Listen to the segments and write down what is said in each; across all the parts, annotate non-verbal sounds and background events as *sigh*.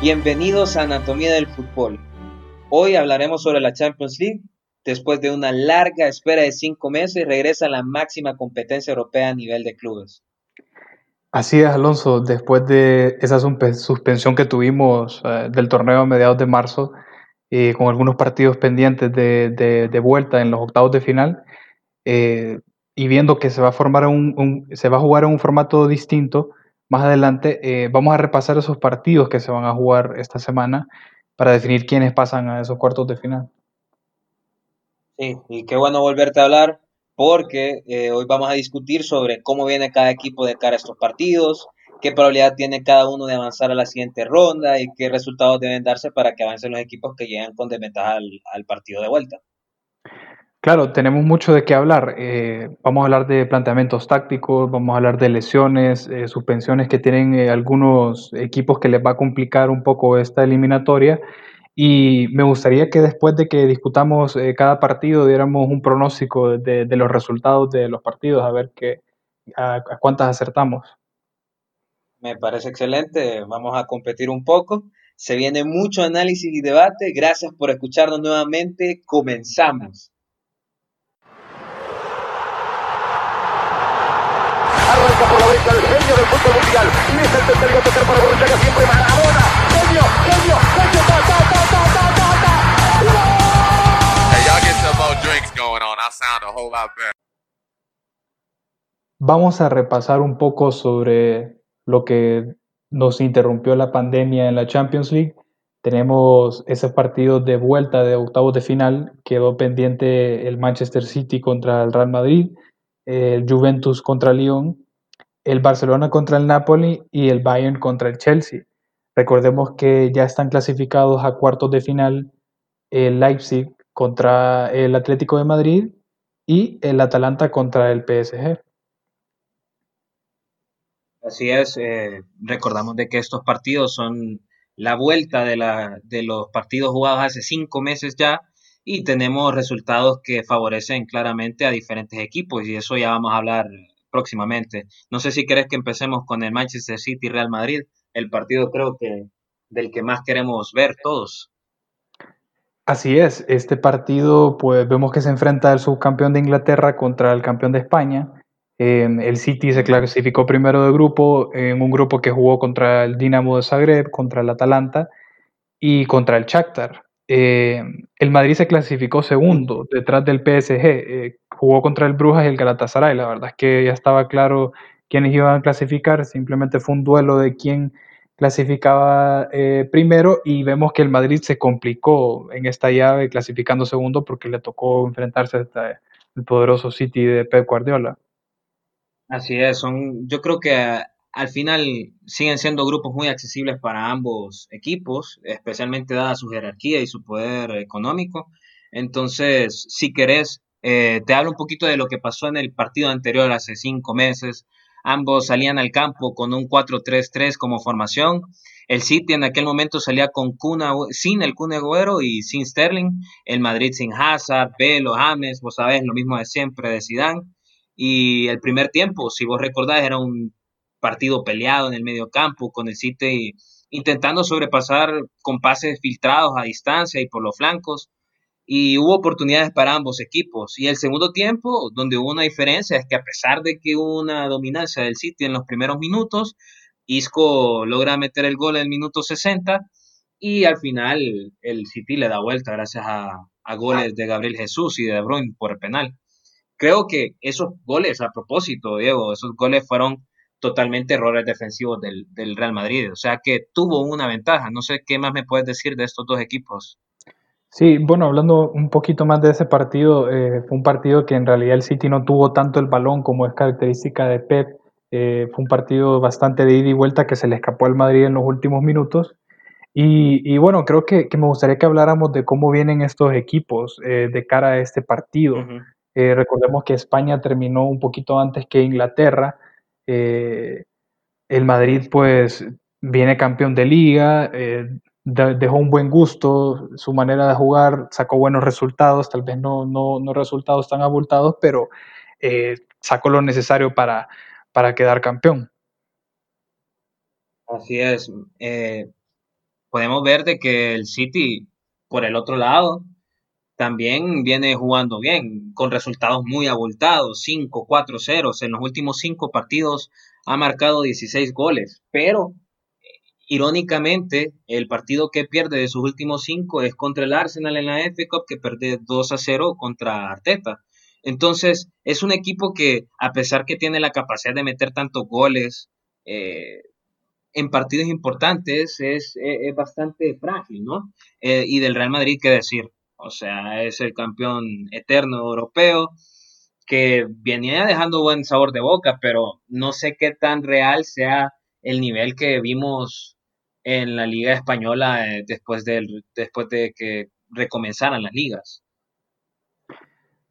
Bienvenidos a Anatomía del Fútbol. Hoy hablaremos sobre la Champions League. Después de una larga espera de cinco meses, regresa la máxima competencia europea a nivel de clubes. Así es, Alonso. Después de esa suspensión que tuvimos eh, del torneo a mediados de marzo, eh, con algunos partidos pendientes de, vuelta en los octavos de final, eh, y viendo que se va a formar un, se va a jugar en un formato distinto, más adelante eh, vamos a repasar esos partidos que se van a jugar esta semana para definir quiénes pasan a esos cuartos de final. Sí, y qué bueno volverte a hablar porque eh, hoy vamos a discutir sobre cómo viene cada equipo de cara a estos partidos, qué probabilidad tiene cada uno de avanzar a la siguiente ronda y qué resultados deben darse para que avancen los equipos que lleguen con desventaja al partido de vuelta. Claro, tenemos mucho de qué hablar. Eh, vamos a hablar de planteamientos tácticos, vamos a hablar de lesiones, eh, suspensiones que tienen eh, algunos equipos que les va a complicar un poco esta eliminatoria. Y me gustaría que después de que discutamos cada partido diéramos un pronóstico de, los resultados de los partidos, a ver qué, a cuántas acertamos. Me parece excelente. Vamos a competir un poco. Se viene mucho análisis y debate. Gracias por escucharnos nuevamente. Comenzamos. Por la derecha el genio del fútbol mundial. Y es el tercero tocar para Borruchaga siempre Maradona. Genio, genio, genio, ta, ta, ta, ta, ta, ta, ta. Hey, y'all get some more drinks going on. I sound a whole lot better. Vamos a repasar un poco sobre lo que nos interrumpió la pandemia en la Champions League. Tenemos ese partido de vuelta de octavos de final. Quedó pendiente el Manchester City contra el Real Madrid, el Juventus contra Lyon el Barcelona contra el Napoli y el Bayern contra el Chelsea. Recordemos que ya están clasificados a cuartos de final el Leipzig contra el Atlético de Madrid y el Atalanta contra el PSG. Así es, eh, recordamos de que estos partidos son la vuelta de, la, de los partidos jugados hace cinco meses ya y tenemos resultados que favorecen claramente a diferentes equipos y eso ya vamos a hablar próximamente. No sé si querés que empecemos con el Manchester City Real Madrid, el partido creo que del que más queremos ver todos. Así es, este partido pues vemos que se enfrenta el subcampeón de Inglaterra contra el campeón de España. el City se clasificó primero de grupo, en un grupo que jugó contra el Dinamo de Zagreb, contra el Atalanta y contra el Shakhtar. Eh, el Madrid se clasificó segundo detrás del PSG, eh, jugó contra el Brujas y el Galatasaray, la verdad es que ya estaba claro quiénes iban a clasificar, simplemente fue un duelo de quién clasificaba eh, primero y vemos que el Madrid se complicó en esta llave clasificando segundo porque le tocó enfrentarse al poderoso City de Pep Guardiola. Así es, son, yo creo que al final siguen siendo grupos muy accesibles para ambos equipos, especialmente dada su jerarquía y su poder económico. Entonces, si querés, eh, te hablo un poquito de lo que pasó en el partido anterior hace cinco meses. Ambos salían al campo con un 4-3-3 como formación. El City en aquel momento salía con Cuna, sin el Kun y sin Sterling. El Madrid sin Hazard, Belo, James, vos sabés, lo mismo de siempre de Zidane. Y el primer tiempo, si vos recordás, era un partido peleado en el medio campo, con el City intentando sobrepasar con pases filtrados a distancia y por los flancos. Y hubo oportunidades para ambos equipos. Y el segundo tiempo, donde hubo una diferencia, es que a pesar de que hubo una dominancia del City en los primeros minutos, Isco logra meter el gol en el minuto 60 y al final el City le da vuelta gracias a, goles de Gabriel Jesús y de De Bruyne por el penal. Creo que esos goles, a propósito, Diego, esos goles fueron totalmente errores defensivos del, Real Madrid. O sea que tuvo una ventaja. No sé qué más me puedes decir de estos dos equipos. Sí, bueno, hablando un poquito más de ese partido, eh, fue un partido que en realidad el City no tuvo tanto el balón como es característica de Pep. Eh, fue un partido bastante de ida y vuelta que se le escapó al Madrid en los últimos minutos. Y, bueno, creo que, me gustaría que habláramos de cómo vienen estos equipos eh, de cara a este partido. recordemos que España terminó un poquito antes que Inglaterra. Eh, el Madrid pues viene campeón de liga, eh, dejó un buen gusto, su manera de jugar sacó buenos resultados, tal vez no, no, resultados tan abultados, pero eh, sacó lo necesario para, para quedar campeón. Así es. podemos ver de que el City, por el otro lado, también viene jugando bien, con resultados muy abultados, 5, 4, 0. En los últimos cinco partidos ha marcado 16 goles, pero irónicamente, el partido que pierde de sus últimos cinco es contra el Arsenal en la FA Cup, que pierde 2 a 0 contra Arteta. Entonces, es un equipo que, a pesar que tiene la capacidad de meter tantos goles eh, en partidos importantes, es, bastante frágil, ¿no? Eh, y del Real Madrid, ¿qué decir? O sea, es el campeón eterno europeo que venía dejando buen sabor de boca, pero no sé qué tan real sea el nivel que vimos en la liga española eh, después, del, después de que recomenzaran las ligas.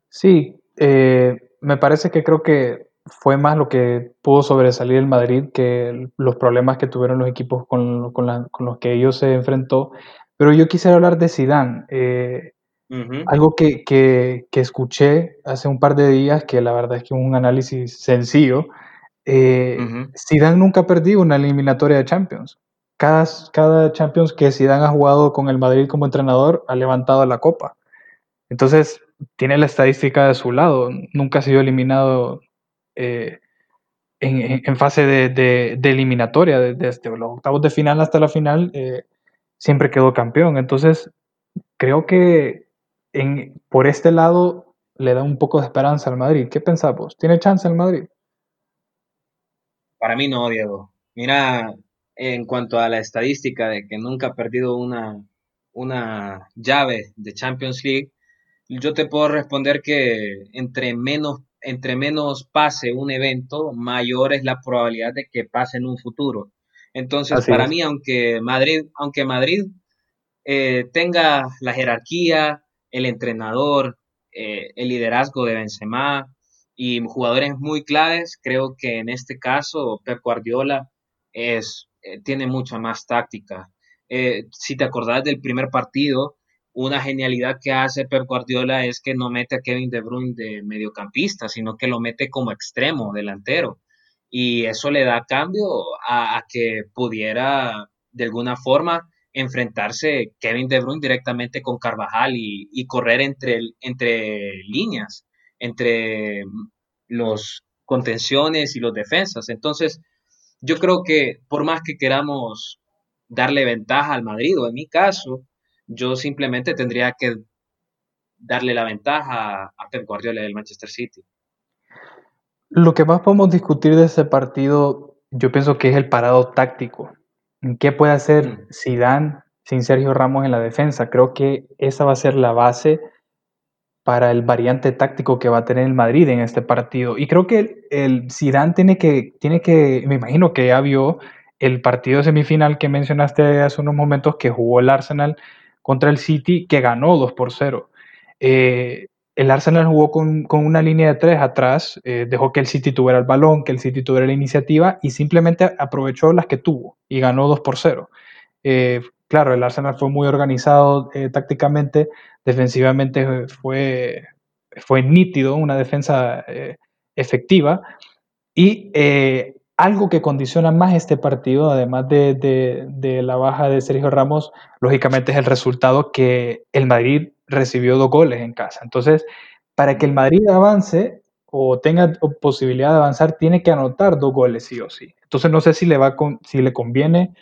Sí, eh, me parece que creo que fue más lo que pudo sobresalir el Madrid que los problemas que tuvieron los equipos con, con, los que ellos se enfrentó. Pero yo quisiera hablar de. Eh, algo que, que, que, escuché hace un par de días, que la verdad es que un análisis sencillo, eh, Zidane nunca ha perdido una eliminatoria de Champions. Cada, cada Champions que Zidane ha jugado con el Madrid como entrenador ha levantado la copa. Entonces, tiene la estadística de su lado. Nunca ha sido eliminado eh, en, en, fase de, de, eliminatoria. Desde los octavos de final hasta la final, eh, siempre quedó campeón. Entonces, creo que en, por este lado le da un poco de esperanza al Madrid. ¿Qué pensamos? ¿Tiene chance el Madrid? Para mí no, Diego. Mira, en cuanto a la estadística de que nunca ha perdido una, una llave de Champions League, yo te puedo responder que entre menos, entre menos pase un evento, mayor es la probabilidad de que pase en un futuro. Entonces, para mí, aunque Madrid, aunque Madrid eh, tenga la jerarquía, el entrenador, eh, el liderazgo de Benzema y jugadores muy claves, creo que en este caso Pep Guardiola es, eh, tiene mucha más táctica. Eh, si te acordás del primer partido, una genialidad que hace Pep Guardiola es que no mete a Kevin De Bruyne de mediocampista, sino que lo mete como extremo, delantero. Y eso le da cambio a que pudiera de alguna forma enfrentarse Kevin De Bruyne directamente con Carvajal y, correr entre, entre líneas, entre los contenciones y los defensas. Entonces, yo creo que por más que queramos darle ventaja al Madrid, o en mi caso, yo simplemente tendría que darle la ventaja a Pep Guardiola del Manchester City. Lo que más podemos discutir de ese partido, yo pienso que es el parado táctico. ¿Qué puede hacer mm. Zidane sin Sergio Ramos en la defensa? Creo que esa va a ser la base para el variante táctico que va a tener el Madrid en este partido. Y creo que el, Zidane tiene que, tiene que, me imagino que ya vio el partido semifinal que mencionaste hace unos momentos que jugó el Arsenal contra el City, que ganó 2 por 0. Eh, el Arsenal jugó con, una línea de tres atrás, eh, dejó que el City tuviera el balón, que el City tuviera la iniciativa y simplemente aprovechó las que tuvo y ganó 2 por 0. Eh, claro, el Arsenal fue muy organizado eh, tácticamente, defensivamente fue, fue nítido, una defensa efectiva y algo que condiciona más este partido, además de, de la baja de Sergio Ramos, lógicamente es el resultado que el Madrid recibió dos goles en casa. Entonces, para que el Madrid avance o tenga posibilidad de avanzar, tiene que anotar dos goles sí o sí. Entonces, no sé si le, va con, si le conviene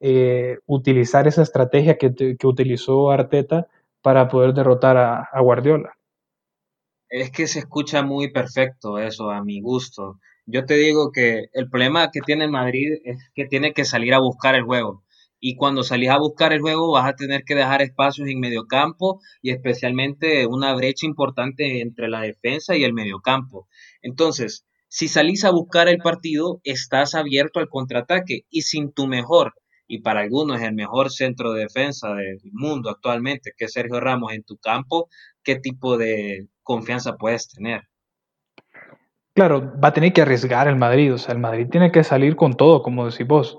eh, utilizar esa estrategia que, que, utilizó Arteta para poder derrotar a, a Guardiola. Es que se escucha muy perfecto eso, a mi gusto. Yo te digo que el problema que tiene el Madrid es que tiene que salir a buscar el juego y cuando salís a buscar el juego vas a tener que dejar espacios en mediocampo y especialmente una brecha importante entre la defensa y el mediocampo. Entonces, si salís a buscar el partido, estás abierto al contraataque y sin tu mejor, y para algunos el mejor centro de defensa del mundo actualmente, que es Sergio Ramos en tu campo, ¿qué tipo de confianza puedes tener? Claro, va a tener que arriesgar el Madrid, o sea, el Madrid tiene que salir con todo, como decís vos.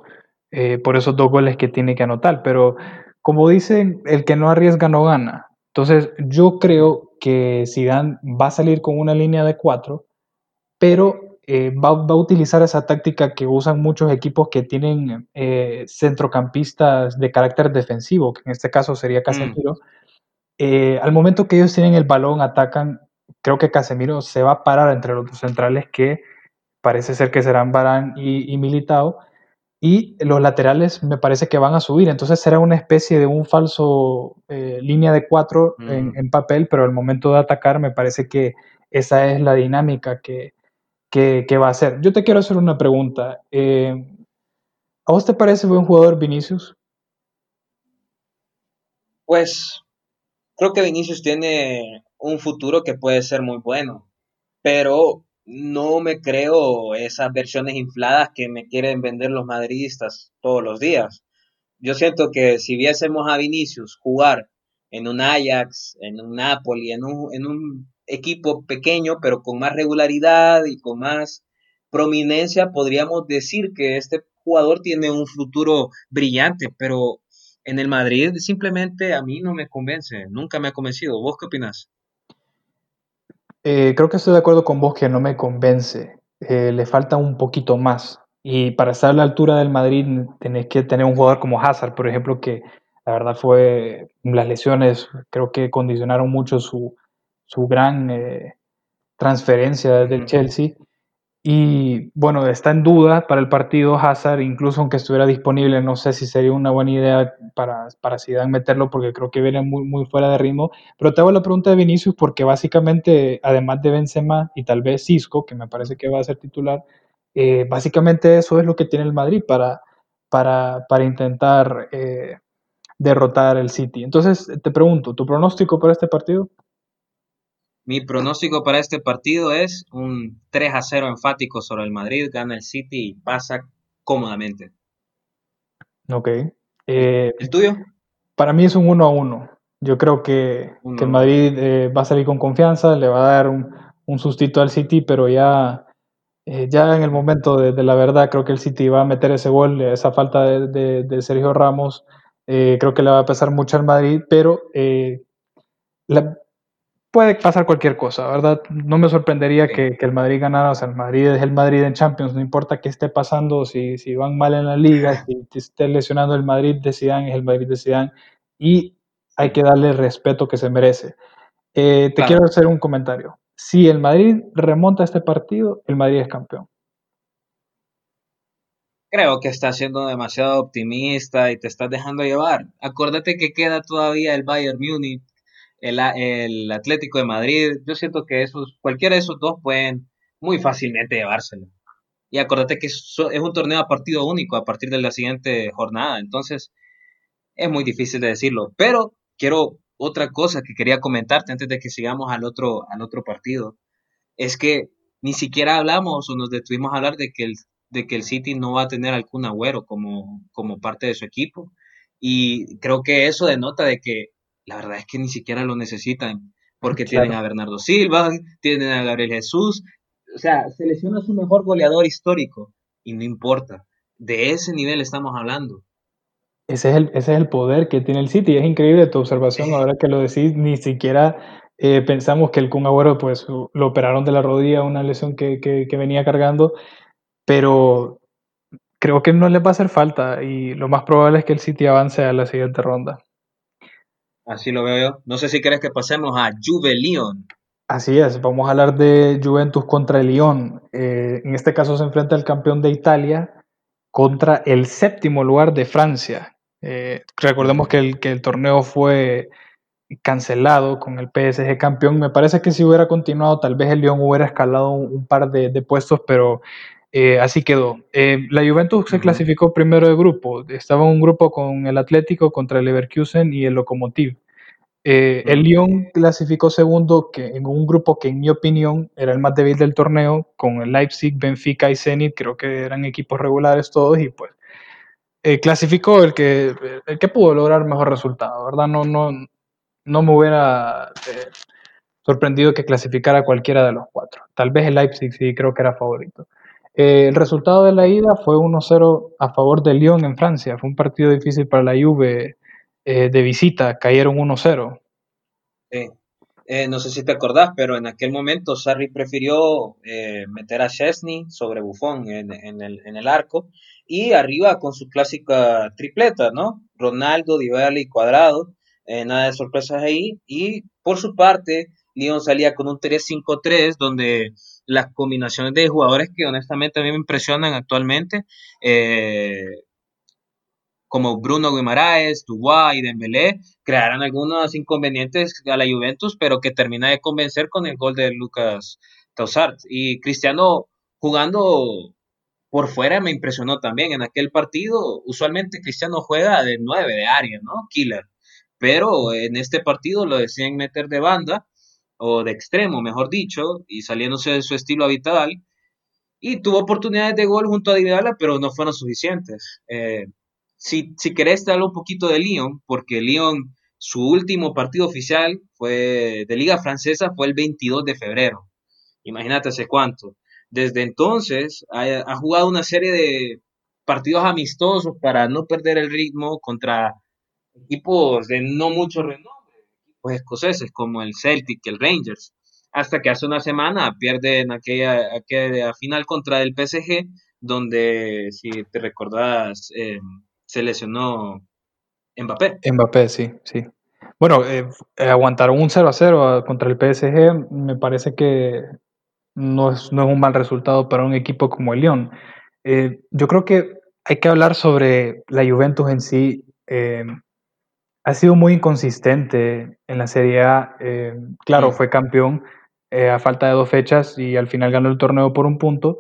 Eh, por esos dos goles que tiene que anotar. Pero como dicen, el que no arriesga no gana. Entonces yo creo que Zidane va a salir con una línea de cuatro, pero eh, va, va, a utilizar esa táctica que usan muchos equipos que tienen eh, centrocampistas de carácter defensivo, que en este caso sería Casemiro. Mm. Eh, al momento que ellos tienen el balón, atacan, creo que Casemiro se va a parar entre los dos centrales que parece ser que serán Barán y, y Militao y los laterales me parece que van a subir, entonces será una especie de un falso eh, línea de cuatro mm. en, en, papel, pero al momento de atacar me parece que esa es la dinámica que, que, que va a hacer. Yo te quiero hacer una pregunta. Eh, ¿A vos te parece buen jugador Vinicius? Pues creo que Vinicius tiene un futuro que puede ser muy bueno, pero no me creo esas versiones infladas que me quieren vender los madridistas todos los días. Yo siento que si viésemos a Vinicius jugar en un Ajax, en un Napoli, en un, equipo pequeño, pero con más regularidad y con más prominencia, podríamos decir que este jugador tiene un futuro brillante, pero en el Madrid simplemente a mí no me convence, nunca me ha convencido. ¿Vos qué opinas? Eh, creo que estoy de acuerdo con vos que no me convence. Eh, le falta un poquito más. Y para estar a la altura del Madrid tenés que tener un jugador como Hazard, por ejemplo, que la verdad fue las lesiones, creo que condicionaron mucho su, su gran eh, transferencia del Chelsea. Y bueno, está en duda para el partido Hazard, incluso aunque estuviera disponible, no sé si sería una buena idea para, para meterlo porque creo que viene muy, muy fuera de ritmo. Pero te hago la pregunta de Vinicius porque básicamente, además de Benzema y tal vez Cisco, que me parece que va a ser titular, eh, básicamente eso es lo que tiene el Madrid para, para, para intentar eh, derrotar el City. Entonces, te pregunto, ¿tu pronóstico para este partido? Mi pronóstico para este partido es un 3 a 0 enfático sobre el Madrid, gana el City y pasa cómodamente. Ok. Eh, ¿El tuyo? Para mí es un 1 a 1. Yo creo que, que el Madrid eh, va a salir con confianza, le va a dar un, un sustito al City, pero ya, eh, ya en el momento de, de, la verdad creo que el City va a meter ese gol, esa falta de, de, de Sergio Ramos, creo que le va a pesar mucho al Madrid, pero la, puede pasar cualquier cosa, ¿verdad? No me sorprendería que, que, el Madrid ganara, o sea, el Madrid es el Madrid en Champions, no importa qué esté pasando, si, si van mal en la liga, si te esté lesionando el Madrid de Zidane, es el Madrid de Zidane, y hay que darle el respeto que se merece. Eh, te claro. quiero hacer un comentario. Si el Madrid remonta este partido, el Madrid es campeón. Creo que estás siendo demasiado optimista y te estás dejando llevar. Acuérdate que queda todavía el Bayern Múnich el, Atlético de Madrid, yo siento que esos, cualquiera de esos dos pueden muy fácilmente llevárselo. Y acuérdate que es, es un torneo a partido único a partir de la siguiente jornada, entonces es muy difícil de decirlo. Pero quiero otra cosa que quería comentarte antes de que sigamos al otro, al otro partido, es que ni siquiera hablamos o nos detuvimos a hablar de que el, de que el City no va a tener algún agüero como, como parte de su equipo. Y creo que eso denota de que la verdad es que ni siquiera lo necesitan, porque claro. tienen a Bernardo Silva, tienen a Gabriel Jesús, o sea, selecciona su mejor goleador histórico y no importa, de ese nivel estamos hablando. Ese es el, ese es el poder que tiene el City, es increíble tu observación, ahora que lo decís, ni siquiera eh, pensamos que el Kun Agüero pues lo operaron de la rodilla, una lesión que, que, que venía cargando, pero creo que no les va a hacer falta y lo más probable es que el City avance a la siguiente ronda. Así lo veo yo. No sé si quieres que pasemos a Juve Lyon. Así es, vamos a hablar de Juventus contra el Lyon. Eh, en este caso se enfrenta el campeón de Italia contra el séptimo lugar de Francia. Eh, recordemos que el, que el torneo fue cancelado con el PSG campeón. Me parece que si hubiera continuado, tal vez el Lyon hubiera escalado un, par de, puestos, pero eh, así quedó. Eh, la Juventus se clasificó primero de grupo. Estaba en un grupo con el Atlético contra el Leverkusen y el Lokomotiv. Eh, el Lyon clasificó segundo que en un grupo que en mi opinión era el más débil del torneo, con el Leipzig, Benfica y Zenit, creo que eran equipos regulares todos y pues clasificó el que, el que pudo lograr mejor resultado, ¿verdad? No, no, no me hubiera sorprendido que clasificara cualquiera de los cuatro. Tal vez el Leipzig sí creo que era favorito. Eh, el resultado de la ida fue 1-0 a favor de Lyon en Francia. Fue un partido difícil para la Juve eh, de visita, cayeron 1-0. Sí. Eh, no sé si te acordás, pero en aquel momento Sarri prefirió eh, meter a Chesney sobre Buffon en, el, arco y arriba con su clásica tripleta, ¿no? Ronaldo, Dybala y Cuadrado, eh, nada de sorpresas ahí. Y por su parte, Lyon salía con un 3-5-3 donde las combinaciones de jugadores que honestamente a mí me impresionan actualmente, como Bruno Guimaraes, Dubois y Dembélé, crearán algunos inconvenientes a la Juventus, pero que termina de convencer con el gol de Lucas Tausart. Y Cristiano jugando por fuera me impresionó también. En aquel partido, usualmente Cristiano juega de nueve de área, ¿no? Killer. Pero en este partido lo decían meter de banda, o de extremo, mejor dicho, y saliéndose de su estilo habitual. Y tuvo oportunidades de gol junto a Dybala, pero no fueron suficientes. Eh, si, si querés te hablo un poquito de Lyon, porque Lyon, su último partido oficial fue de Liga Francesa fue el 22 de febrero. Imagínate hace cuánto. Desde entonces ha, jugado una serie de partidos amistosos para no perder el ritmo contra equipos de no mucho renombre, equipos escoceses como el Celtic, el Rangers, hasta que hace una semana pierden aquella, aquella final contra el PSG, donde, si te recordás, eh, se lesionó Mbappé. Mbappé, sí, sí. Bueno, eh, eh, aguantar un 0 a 0 contra el PSG me parece que no es, no es un mal resultado para un equipo como el Lyon. Eh, yo creo que hay que hablar sobre la Juventus en sí. Ha sido muy inconsistente en la Serie A. claro, fue campeón a falta de dos fechas y al final ganó el torneo por un punto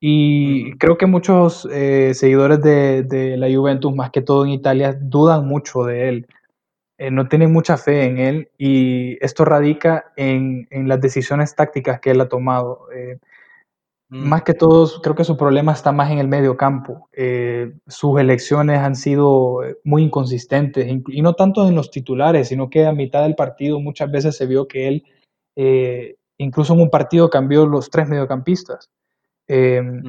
y creo que muchos eh, seguidores de, la Juventus, más que todo en Italia, dudan mucho de él. Eh, no tienen mucha fe en él y esto radica en, las decisiones tácticas que él ha tomado. Eh, más que todo, creo que su problema está más en el medio campo. sus elecciones han sido muy inconsistentes y no tanto en los titulares, sino que a mitad del partido muchas veces se vio que él, incluso en un partido, cambió los tres mediocampistas. Em,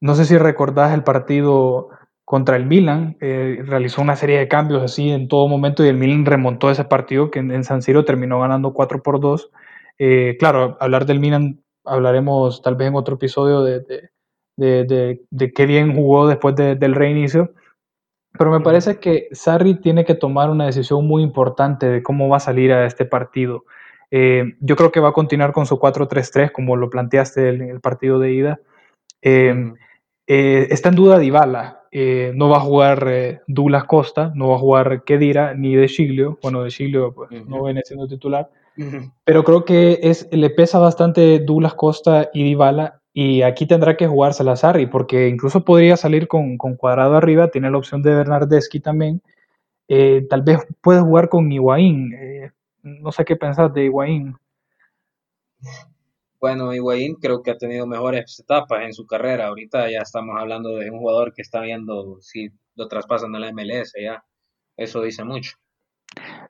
no sé si recordás el partido contra el Milan, eh, realizó una serie de cambios así en todo momento y el Milan remontó ese partido que en, San Siro terminó ganando 4 por 2. Eh, claro, hablar del Milan hablaremos tal vez en otro episodio de, de, qué bien jugó después del reinicio, pero me parece que Sarri tiene que tomar una decisión muy importante de cómo va a salir a este partido. Eh, yo creo que va a continuar con su 4-3-3, como lo planteaste en el partido de ida. Eh, eh, está en duda Dybala. no va a jugar Douglas Costa, no va a jugar Kedira ni De Giglio. Bueno, De Giglio pues, no viene siendo titular. Pero creo que es, le pesa bastante Douglas Costa y Dybala. Y aquí tendrá que jugar Salazar, porque incluso podría salir con, con cuadrado arriba. Tiene la opción de Bernardeschi también. tal vez puede jugar con Higuaín no sé qué pensás de Higuaín. Bueno, Higuaín creo que ha tenido mejores etapas en su carrera. Ahorita ya estamos hablando de un jugador que está viendo si lo traspasan a la MLS, ya. Eso dice mucho.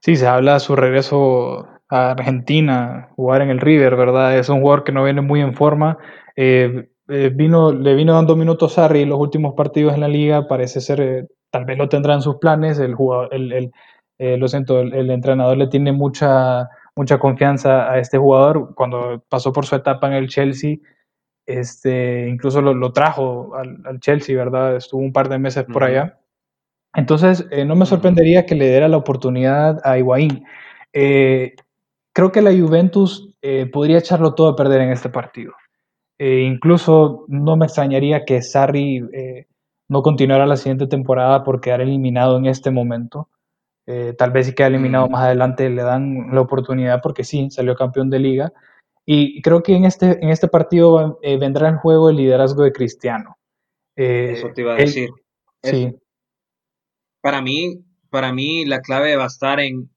Sí, se habla de su regreso a Argentina, jugar en el River, ¿verdad? Es un jugador que no viene muy en forma. Eh, eh, vino, le vino dando minutos a Sarri en los últimos partidos en la liga. Parece ser, eh, tal vez lo tendrá en sus planes. El, jugador, el, eh, lo siento, el, entrenador le tiene mucha, mucha confianza a este jugador. Cuando pasó por su etapa en el Chelsea, este, incluso lo, trajo al, Chelsea, ¿verdad? Estuvo un par de meses por allá. Entonces, eh, no me sorprendería que le diera la oportunidad a Higuaín. Eh, creo que la Juventus podría echarlo todo a perder en este partido. incluso no me extrañaría que Sarri no continuara la siguiente temporada por quedar eliminado en este momento. Eh, tal vez si queda eliminado mm. más adelante le dan la oportunidad porque sí, salió campeón de liga. Y creo que en este, en este partido eh, vendrá en juego el liderazgo de Cristiano. Eh, Eso te iba a decir. sí. Para mí, para mí la clave va a estar en,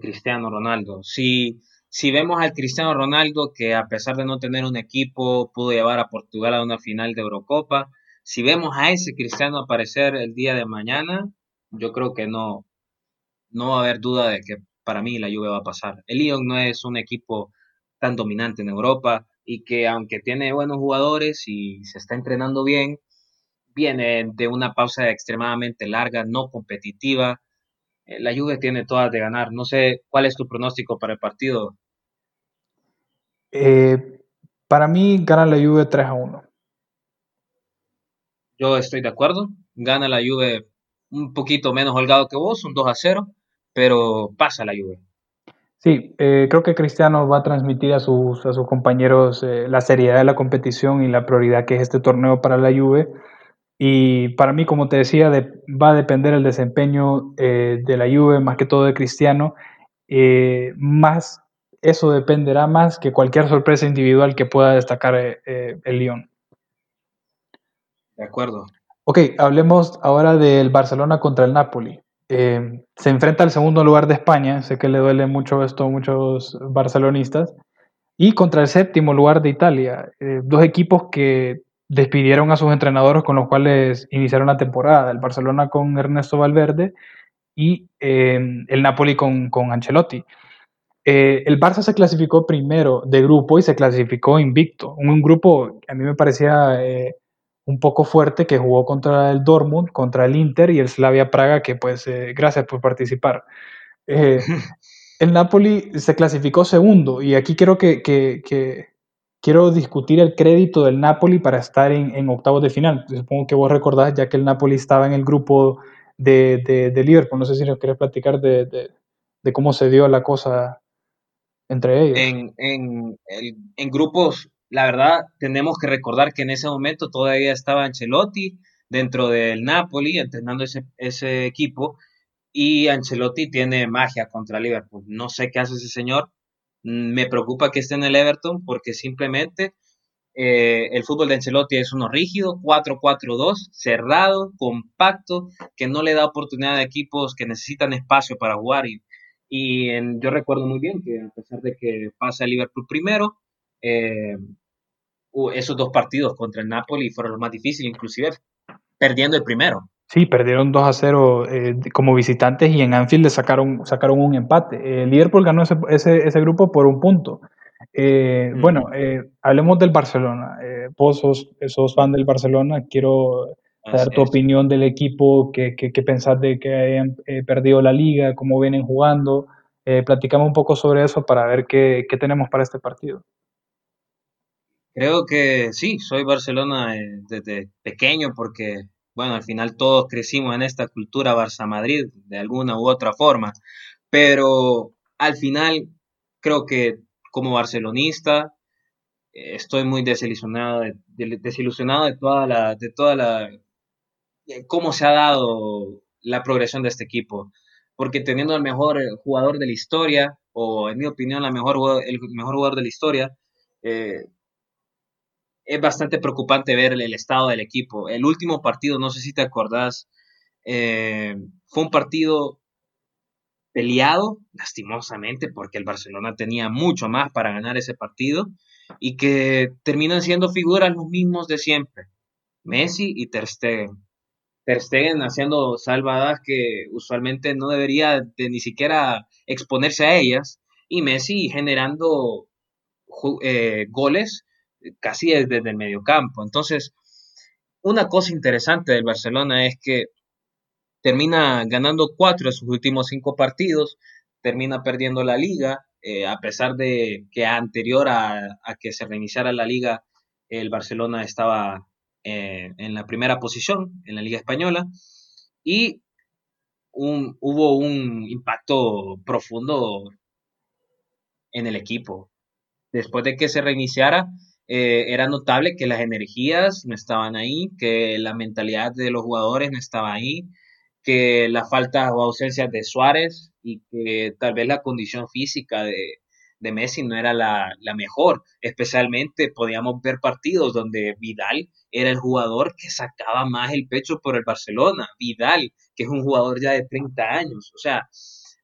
Cristiano Ronaldo. Si, si vemos al Cristiano Ronaldo que a pesar de no tener un equipo pudo llevar a Portugal a una final de Eurocopa, si vemos a ese Cristiano aparecer el día de mañana, yo creo que no, no va a haber duda de que para mí la Juve va a pasar. El Lyon no es un equipo tan dominante en Europa y que aunque tiene buenos jugadores y se está entrenando bien, viene de una pausa extremadamente larga, no competitiva. eh, la Juve tiene todas de ganar. No sé cuál es tu pronóstico para el partido. Eh, para mí gana la Juve 3 a 1. Yo estoy de acuerdo. Gana la Juve un poquito menos holgado que vos, un 2 a 0, pero pasa la Juve. Sí, eh, creo que Cristiano va a transmitir a sus, a sus compañeros eh, la seriedad de la competición y la prioridad que es este torneo para la Juve. Y para mí, como te decía, de, va a depender el desempeño eh, de la Juve, más que todo de Cristiano. más eso dependerá más que cualquier sorpresa individual que pueda destacar el Lyon. De acuerdo. Ok, hablemos ahora del Barcelona contra el Napoli. Eh, se enfrenta al segundo lugar de España, sé que le duele mucho esto a muchos barcelonistas, y contra el séptimo lugar de Italia, eh, dos equipos que despidieron a sus entrenadores con los cuales iniciaron la temporada, el Barcelona con Ernesto Valverde y eh, el Napoli con, con Ancelotti. el Barça se clasificó primero de grupo y se clasificó invicto, un, un grupo que a mí me parecía un poco fuerte que jugó contra el Dortmund, contra el Inter y el Slavia Praga, que pues eh, gracias por participar. Eh, *laughs* el Napoli se clasificó segundo y aquí quiero que, quiero discutir el crédito del Napoli para estar en, octavos de final. Supongo que vos recordás ya que el Napoli estaba en el grupo de, de, Liverpool. No sé si nos querés platicar de, cómo se dio la cosa entre ellos. En, en, en grupos la verdad, tenemos que recordar que en ese momento todavía estaba Ancelotti dentro del Napoli, entrenando ese, ese equipo, y Ancelotti tiene magia contra Liverpool. No sé qué hace ese señor. Me preocupa que esté en el Everton porque simplemente eh, el fútbol de Ancelotti es uno rígido, 4-4-2, cerrado, compacto, que no le da oportunidad a equipos que necesitan espacio para jugar. Y, yo recuerdo muy bien que a pesar de que pasa el Liverpool primero, eh, esos dos partidos contra el Napoli fueron los más difíciles, inclusive perdiendo el primero. Sí, perdieron 2 a 0 eh, como visitantes y en Anfield le sacaron, sacaron un empate. El Liverpool ganó ese, ese, grupo por un punto. Eh, bueno, eh, hablemos del Barcelona. vos sos, fan del Barcelona, quiero dar tu opinión del equipo, qué, qué, pensás de que hayan perdido la liga, cómo vienen jugando. platicamos un poco sobre eso para ver qué, qué tenemos para este partido. Creo que sí, soy Barcelona eh, desde pequeño porque, bueno, al final todos crecimos en esta cultura Barça-Madrid de alguna u otra forma, pero al final creo que como barcelonista eh, estoy muy desilusionado de, desilusionado de toda la, de cómo se ha dado la progresión de este equipo, porque teniendo el mejor eh, jugador de la historia, o en mi opinión la mejor, el mejor jugador de la historia, eh, es bastante preocupante ver el, estado del equipo. El último partido, no sé si te acordás, eh, fue un partido peleado, lastimosamente, porque el Barcelona tenía mucho más para ganar ese partido y que terminan siendo figuras los mismos de siempre, Messi y Ter Stegen. Ter Stegen haciendo salvadas que usualmente no debería de ni siquiera exponerse a ellas y Messi generando eh, goles casi desde el mediocampo. Entonces, una cosa interesante del Barcelona es que termina ganando cuatro de sus últimos cinco partidos, termina perdiendo la liga, eh, a pesar de que anterior a, que se reiniciara la liga, el Barcelona estaba eh, en la primera posición en la liga española y hubo un impacto profundo en el equipo. Después de que se reiniciara, eh, era notable que las energías no estaban ahí, que la mentalidad de los jugadores no estaba ahí, que la falta o ausencia de Suárez y que tal vez la condición física de, de Messi no era la, la, mejor. Especialmente podíamos ver partidos donde Vidal era el jugador que sacaba más el pecho por el Barcelona. Vidal, que es un jugador ya de 30 años. O sea,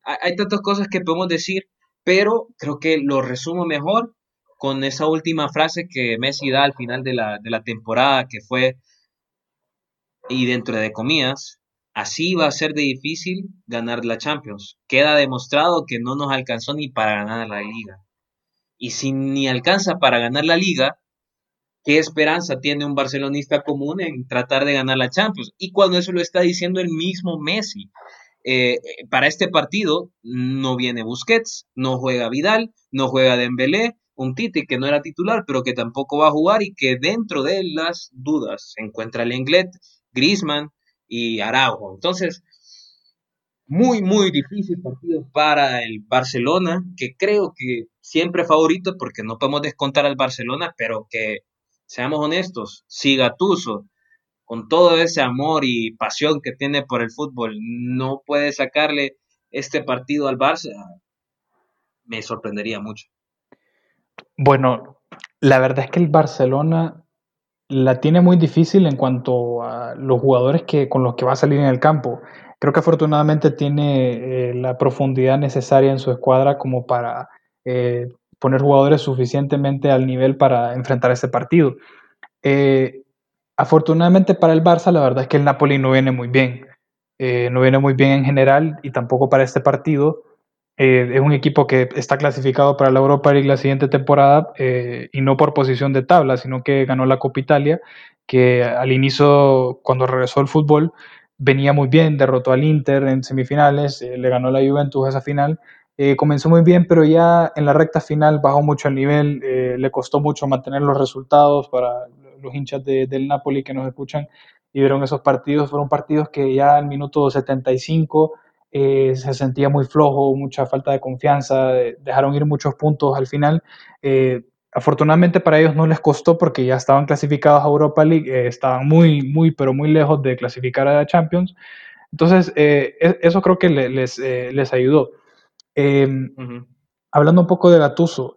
hay tantas cosas que podemos decir, pero creo que lo resumo mejor con esa última frase que Messi da al final de la, de la temporada, que fue, y dentro de comillas, así va a ser de difícil ganar la Champions. Queda demostrado que no nos alcanzó ni para ganar la liga. Y si ni alcanza para ganar la liga, ¿qué esperanza tiene un barcelonista común en tratar de ganar la Champions? Y cuando eso lo está diciendo el mismo Messi. eh, para este partido no viene Busquets, no juega Vidal, no juega Dembélé, un Titi que no era titular, pero que tampoco va a jugar y que dentro de las dudas se encuentra Lenglet, Griezmann y Araujo. Entonces, muy, muy difícil partido para el Barcelona, que creo que siempre favorito porque no podemos descontar al Barcelona, pero que, seamos honestos, si Gatuso con todo ese amor y pasión que tiene por el fútbol, no puede sacarle este partido al Barça, me sorprendería mucho. Bueno, la verdad es que el Barcelona la tiene muy difícil en cuanto a los jugadores que, con los que va a salir en el campo. Creo que afortunadamente tiene eh, la profundidad necesaria en su escuadra como para eh, poner jugadores suficientemente al nivel para enfrentar este partido. Eh, Afortunadamente para el Barça, la verdad es que el Napoli no viene muy bien. No viene muy bien en general y tampoco para este partido. Eh, es un equipo que está clasificado para la Europa League la siguiente temporada eh, y no por posición de tabla, sino que ganó la Copa Italia, que al inicio, cuando regresó al fútbol, venía muy bien, derrotó al Inter en semifinales, le ganó la Juventus esa final. comenzó muy bien, pero ya en la recta final bajó mucho el nivel, le costó mucho mantener los resultados para los hinchas del Napoli que nos escuchan y vieron esos partidos, fueron partidos que ya al minuto 75 eh, se sentía muy flojo, mucha falta de confianza, dejaron ir muchos puntos al final. Eh, afortunadamente para ellos no les costó porque ya estaban clasificados a Europa League, eh, estaban muy, muy, pero muy lejos de clasificar a la Champions. Entonces, e, eso creo que les, les ayudó. Hablando un poco de Gatuso,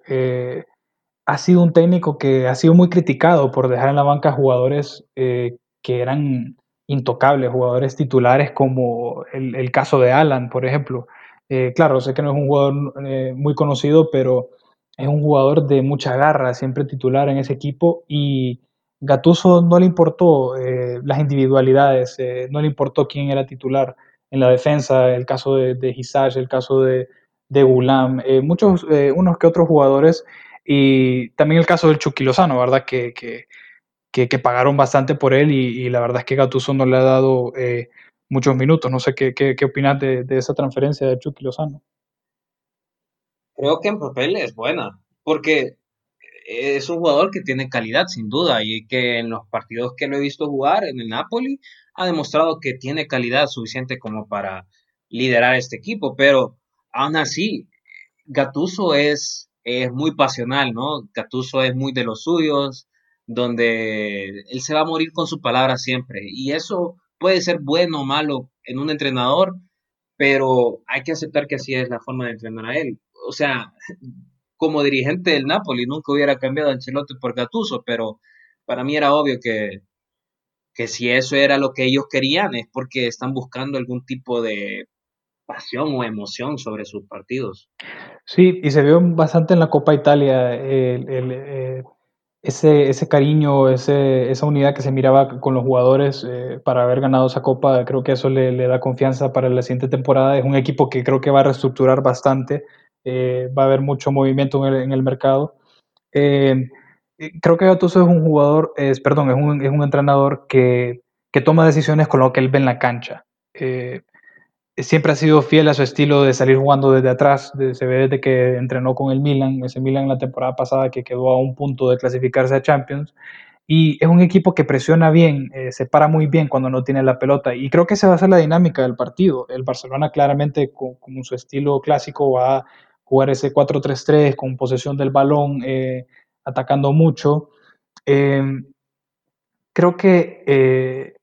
ha sido un técnico que ha sido muy criticado por dejar en la banca jugadores que eran intocables, jugadores titulares como el, caso de Alan, por ejemplo. Eh, claro, sé que no es un jugador eh, muy conocido, pero es un jugador de mucha garra, siempre titular en ese equipo y Gatuso no le importó las individualidades, no le importó quién era titular en la defensa, el caso de, de el caso de, de Gulam, muchos, unos que otros jugadores y también el caso del Chucky Lozano, ¿verdad? Que, que, que, pagaron bastante por él y, la verdad es que Gattuso no le ha dado eh, muchos minutos. No sé qué, qué, opinas de, de, esa transferencia de Chucky Lozano. Creo que en papel es buena, porque es un jugador que tiene calidad sin duda y que en los partidos que lo he visto jugar en el Napoli ha demostrado que tiene calidad suficiente como para liderar este equipo, pero aún así Gattuso es es muy pasional, ¿no? Catuso es muy de los suyos, donde él se va a morir con su palabra siempre. Y eso puede ser bueno o malo en un entrenador, pero hay que aceptar que así es la forma de entrenar a él. O sea, como dirigente del Napoli nunca hubiera cambiado a Ancelotti por Gattuso, pero para mí era obvio que, que si eso era lo que ellos querían es porque están buscando algún tipo de pasión o emoción sobre sus partidos. Sí, y se vio bastante en la Copa Italia el, eh, ese, ese cariño, ese, esa unidad que se miraba con los jugadores eh, para haber ganado esa Copa. Creo que eso le, le, da confianza para la siguiente temporada. Es un equipo que creo que va a reestructurar bastante, eh, va a haber mucho movimiento en el, en el mercado. creo que Gattuso es un jugador, es, perdón, es un, es un entrenador que, que, toma decisiones con lo que él ve en la cancha siempre ha sido fiel a su estilo de salir jugando desde atrás. se ve desde que entrenó con el Milan, ese Milan la temporada pasada que quedó a un punto de clasificarse a Champions. Y es un equipo que presiona bien, eh, se para muy bien cuando no tiene la pelota. Y creo que esa va a ser la dinámica del partido. El Barcelona claramente con, su estilo clásico va a jugar ese 4-3-3 con posesión del balón, eh, atacando mucho. Eh, creo que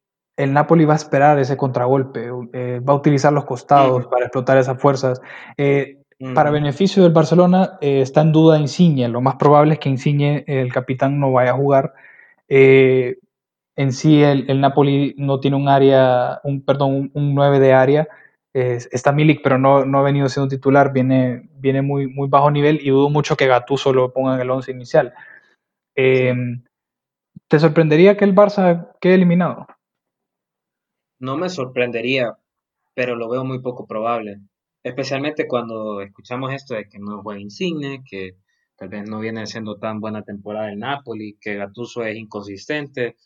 el Napoli va a esperar ese contragolpe, eh, va a utilizar los costados para explotar esas fuerzas. Eh, para beneficio del Barcelona eh, está en duda Insigne, lo más probable es que Insigne, el capitán, no vaya a jugar. en sí el, Napoli no tiene un área, un, perdón, un, 9 de área. está Milik, pero no, no, ha venido siendo titular, viene, viene muy, muy bajo nivel y dudo mucho que Gattuso lo ponga en el 11 inicial. ¿Te sorprendería que el Barça quede eliminado? No me sorprendería, pero lo veo muy poco probable. Especialmente cuando escuchamos esto de que no juega Insigne, que tal vez no viene siendo tan buena temporada el Napoli, que Gattuso es inconsistente.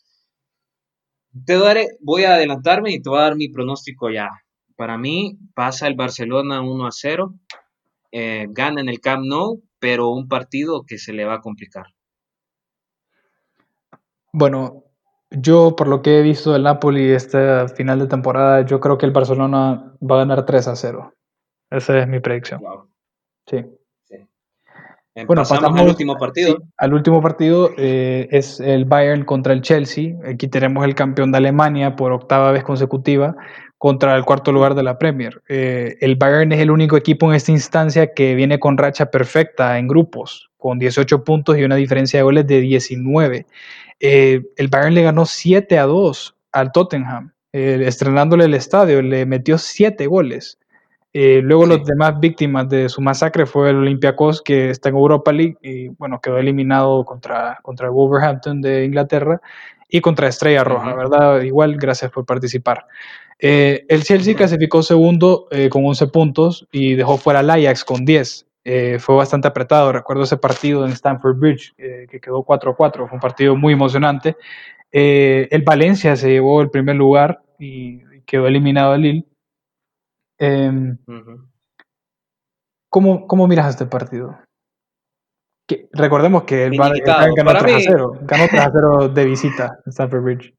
Te daré, voy a adelantarme y te voy a dar mi pronóstico ya. Para mí pasa el Barcelona 1 a 0, eh, gana en el Camp Nou, pero un partido que se le va a complicar. Bueno, yo por lo que he visto del Napoli este final de temporada, yo creo que el Barcelona va a ganar 3 a 0. Esa es mi predicción. Sí. Bueno, pasamos, al último partido. al último partido eh, es el Bayern contra el Chelsea. Aquí tenemos el campeón de Alemania por octava vez consecutiva contra el cuarto lugar de la Premier. Eh, el Bayern es el único equipo en esta instancia que viene con racha perfecta en grupos, con 18 puntos y una diferencia de goles de 19. Eh, el Bayern le ganó 7 a 2 al Tottenham, estrenándole el estadio, le metió 7 goles. Eh, luego los demás víctimas de su masacre fue el Olympiacos, que está en Europa League y bueno, quedó eliminado contra, contra el Wolverhampton de Inglaterra y contra Estrella Roja, ¿verdad? Igual, gracias por participar. Eh, el Chelsea clasificó segundo eh, con 11 puntos y dejó fuera al Ajax con 10. Fue bastante apretado, recuerdo ese partido en Stamford Bridge, que quedó 4-4, fue un partido muy emocionante. el Valencia se llevó el primer lugar y quedó eliminado el Lille. Em, ¿cómo, miras este partido? Que, recordemos que el Bayern ganó 3 a 0, ganó 3 a 0 de visita en Stamford Bridge.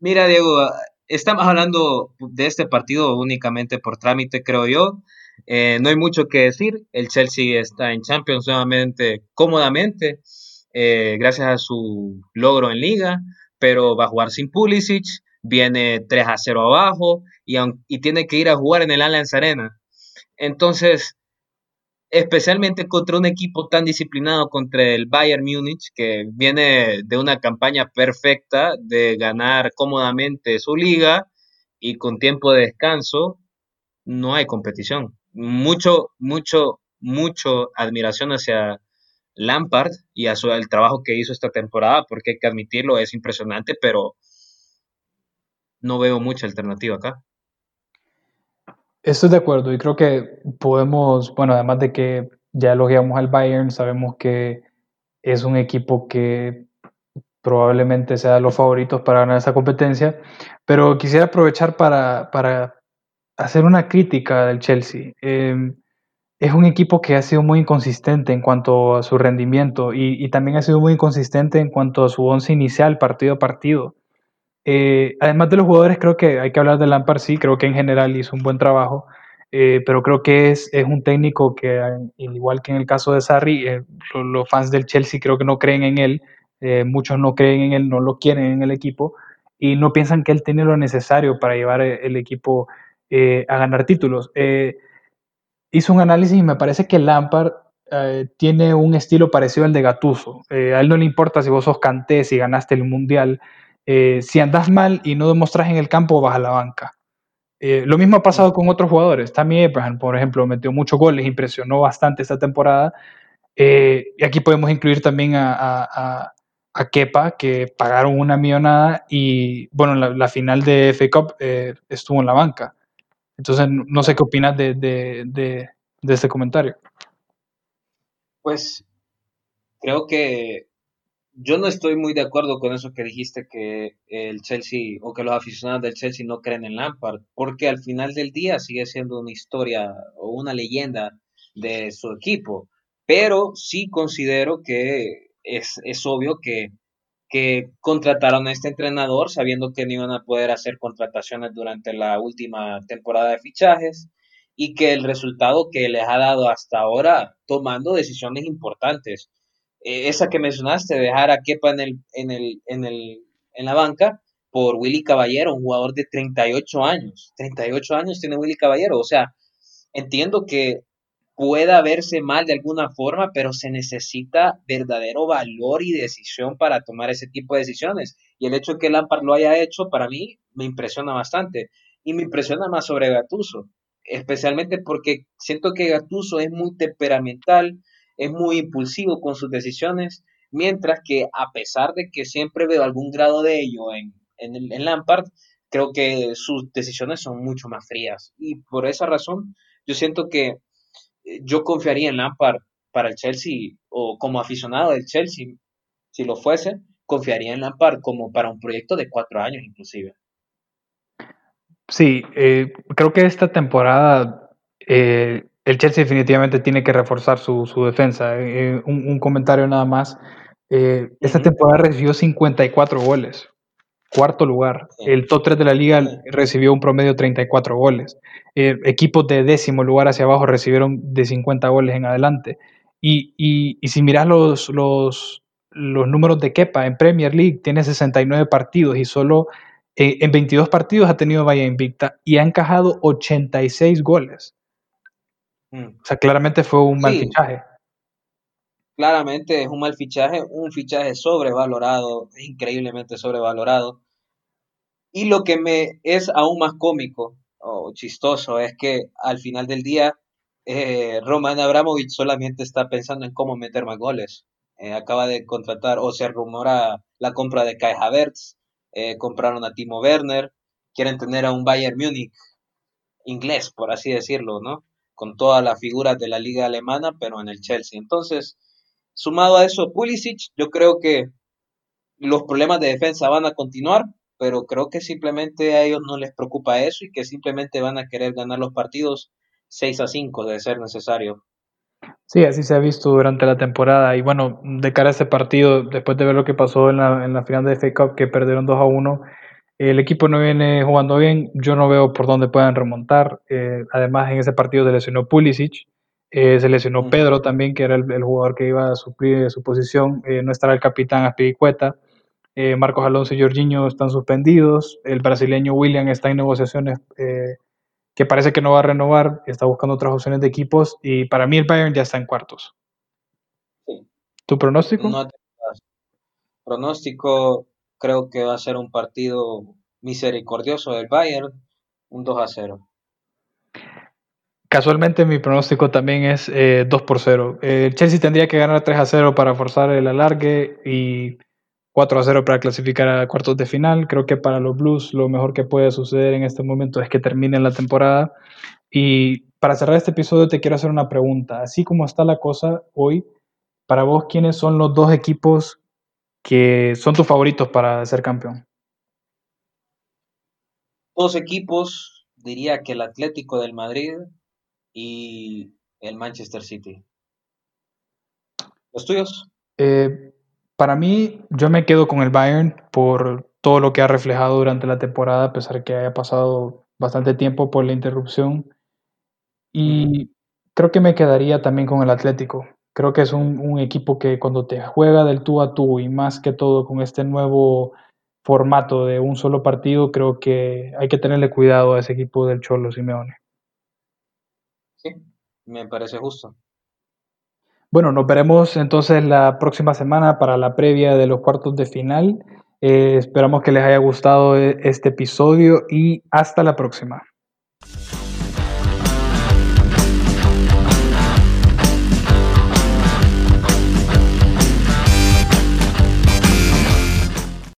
Mira, Diego, estamos hablando de este partido únicamente por trámite, creo yo. Eh, no hay mucho que decir. El Chelsea está en Champions nuevamente cómodamente, eh, gracias a su logro en Liga, pero va a jugar sin Pulisic viene 3 a 0 abajo y, y tiene que ir a jugar en el Allianz Arena. Entonces, especialmente contra un equipo tan disciplinado contra el Bayern Múnich, que viene de una campaña perfecta de ganar cómodamente su liga y con tiempo de descanso, no hay competición. Mucho, mucho, mucho admiración hacia Lampard y a su, el trabajo que hizo esta temporada, porque hay que admitirlo, es impresionante, pero no veo mucha alternativa acá. Estoy de acuerdo y creo que podemos, bueno, además de que ya elogiamos al Bayern, sabemos que es un equipo que probablemente sea de los favoritos para ganar esa competencia, pero quisiera aprovechar para, hacer una crítica del Chelsea. Em, es un equipo que ha sido muy inconsistente en cuanto a su rendimiento y, también ha sido muy inconsistente en cuanto a su once inicial partido a partido. Eh, además de los jugadores, creo que hay que hablar de Lampard, sí, creo que en general hizo un buen trabajo, eh, pero creo que es, es, un técnico que, igual que en el caso de Sarri, eh, los, fans del Chelsea creo que no creen en él, muchos no creen en él, no lo quieren en el equipo y no piensan que él tiene lo necesario para llevar el equipo a ganar títulos. hizo un análisis y me parece que Lampard tiene un estilo parecido al de Gattuso. a él no le importa si vos sos Canté, si ganaste el Mundial, eh, si andas mal y no demostras en el campo, vas a la banca. Eh, lo mismo ha pasado con otros jugadores. Tammy Abraham, por ejemplo, metió muchos goles, impresionó bastante esta temporada. Eh, y aquí podemos incluir también a, Kepa, que pagaron una millonada y, bueno, la, final de FA Cup estuvo en la banca. Entonces, no sé qué opinas de, de, de este comentario. Pues creo que yo no estoy muy de acuerdo con eso que dijiste que el Chelsea o que los aficionados del Chelsea no creen en Lampard, porque al final del día sigue siendo una historia o una leyenda de su equipo. Pero sí considero que es, es obvio que, que contrataron a este entrenador sabiendo que no iban a poder hacer contrataciones durante la última temporada de fichajes y que el resultado que les ha dado hasta ahora tomando decisiones importantes eh, esa que mencionaste, dejar a Kepa en, el, en, el, en, el, en la banca por Willy Caballero, un jugador de 38 años. 38 años tiene Willy Caballero. O sea, entiendo que pueda verse mal de alguna forma, pero se necesita verdadero valor y decisión para tomar ese tipo de decisiones. Y el hecho de que Lampard lo haya hecho, para mí, me impresiona bastante. Y me impresiona más sobre Gatuso, especialmente porque siento que Gatuso es muy temperamental, es muy impulsivo con sus decisiones, mientras que a pesar de que siempre veo algún grado de ello en, en, Lampard, creo que sus decisiones son mucho más frías. Y por esa razón, yo siento que yo confiaría en Lampard para el Chelsea o como aficionado del Chelsea, si lo fuese, confiaría en Lampard como para un proyecto de cuatro años inclusive. Sí, eh, creo que esta temporada eh, el Chelsea definitivamente tiene que reforzar su, su defensa. Eh, un, un, comentario nada más. Eh, esta uh -huh. temporada recibió 54 goles, cuarto lugar. El top 3 de la liga recibió un promedio de 34 goles. Eh, equipos de décimo lugar hacia abajo recibieron de 50 goles en adelante. Y, y, y si miras los, los, los, números de Kepa en Premier League, tiene 69 partidos y solo eh, en 22 partidos ha tenido vaya invicta y ha encajado 86 goles. Mm. O sea, claramente fue un mal sí. fichaje. Claramente es un mal fichaje, un fichaje sobrevalorado, increíblemente sobrevalorado. Y lo que me es aún más cómico o chistoso es que al final del día eh, Roman Abramovich solamente está pensando en cómo meter más goles. Eh, acaba de contratar o se rumora la compra de Kai Havertz, eh, compraron a Timo Werner, quieren tener a un Bayern Múnich inglés, por así decirlo, ¿no? Con todas las figuras de la liga alemana, pero en el Chelsea. Entonces, sumado a eso, Pulisic, yo creo que los problemas de defensa van a continuar, pero creo que simplemente a ellos no les preocupa eso y que simplemente van a querer ganar los partidos 6 a 5 de ser necesario. Sí, así se ha visto durante la temporada. Y bueno, de cara a este partido, después de ver lo que pasó en la, en la final de FA Cup, que perdieron 2 a 1, el equipo no viene jugando bien. Yo no veo por dónde puedan remontar. Eh, además, en ese partido se lesionó Pulisic, eh, se lesionó. Pedro también, que era el, el, jugador que iba a suplir su posición. Eh, no estará el capitán Aspiricueta. Marcos Alonso y Jorginho están suspendidos. El brasileño William está en negociaciones que parece que no va a renovar, está buscando otras opciones de equipos y para mí el Bayern ya está en cuartos. Sí. ¿Tu pronóstico? No pronóstico creo que va a ser un partido misericordioso del Bayern, un 2 a 0. Casualmente mi pronóstico también es eh, 2 por 0. Eh, Chelsea tendría que ganar 3 a 0 para forzar el alargue y 4 a 0 para clasificar a cuartos de final. Creo que para los Blues lo mejor que puede suceder en este momento es que terminen la temporada. Y para cerrar este episodio te quiero hacer una pregunta. Así como está la cosa hoy, para vos, ¿quiénes son los dos equipos que son tus favoritos para ser campeón? Dos equipos, diría que el Atlético del Madrid y el Manchester City. ¿Los tuyos? Eh, para mí, yo me quedo con el Bayern por todo lo que ha reflejado durante la temporada, a pesar que haya pasado bastante tiempo por la interrupción. Y creo que me quedaría también con el Atlético. Creo que es un, un, equipo que cuando te juega del tú a tú y más que todo con este nuevo formato de un solo partido, creo que hay que tenerle cuidado a ese equipo del Cholo Simeone. Sí, me parece justo. Bueno, nos veremos entonces la próxima semana para la previa de los cuartos de final. Eh, esperamos que les haya gustado este episodio y hasta la próxima.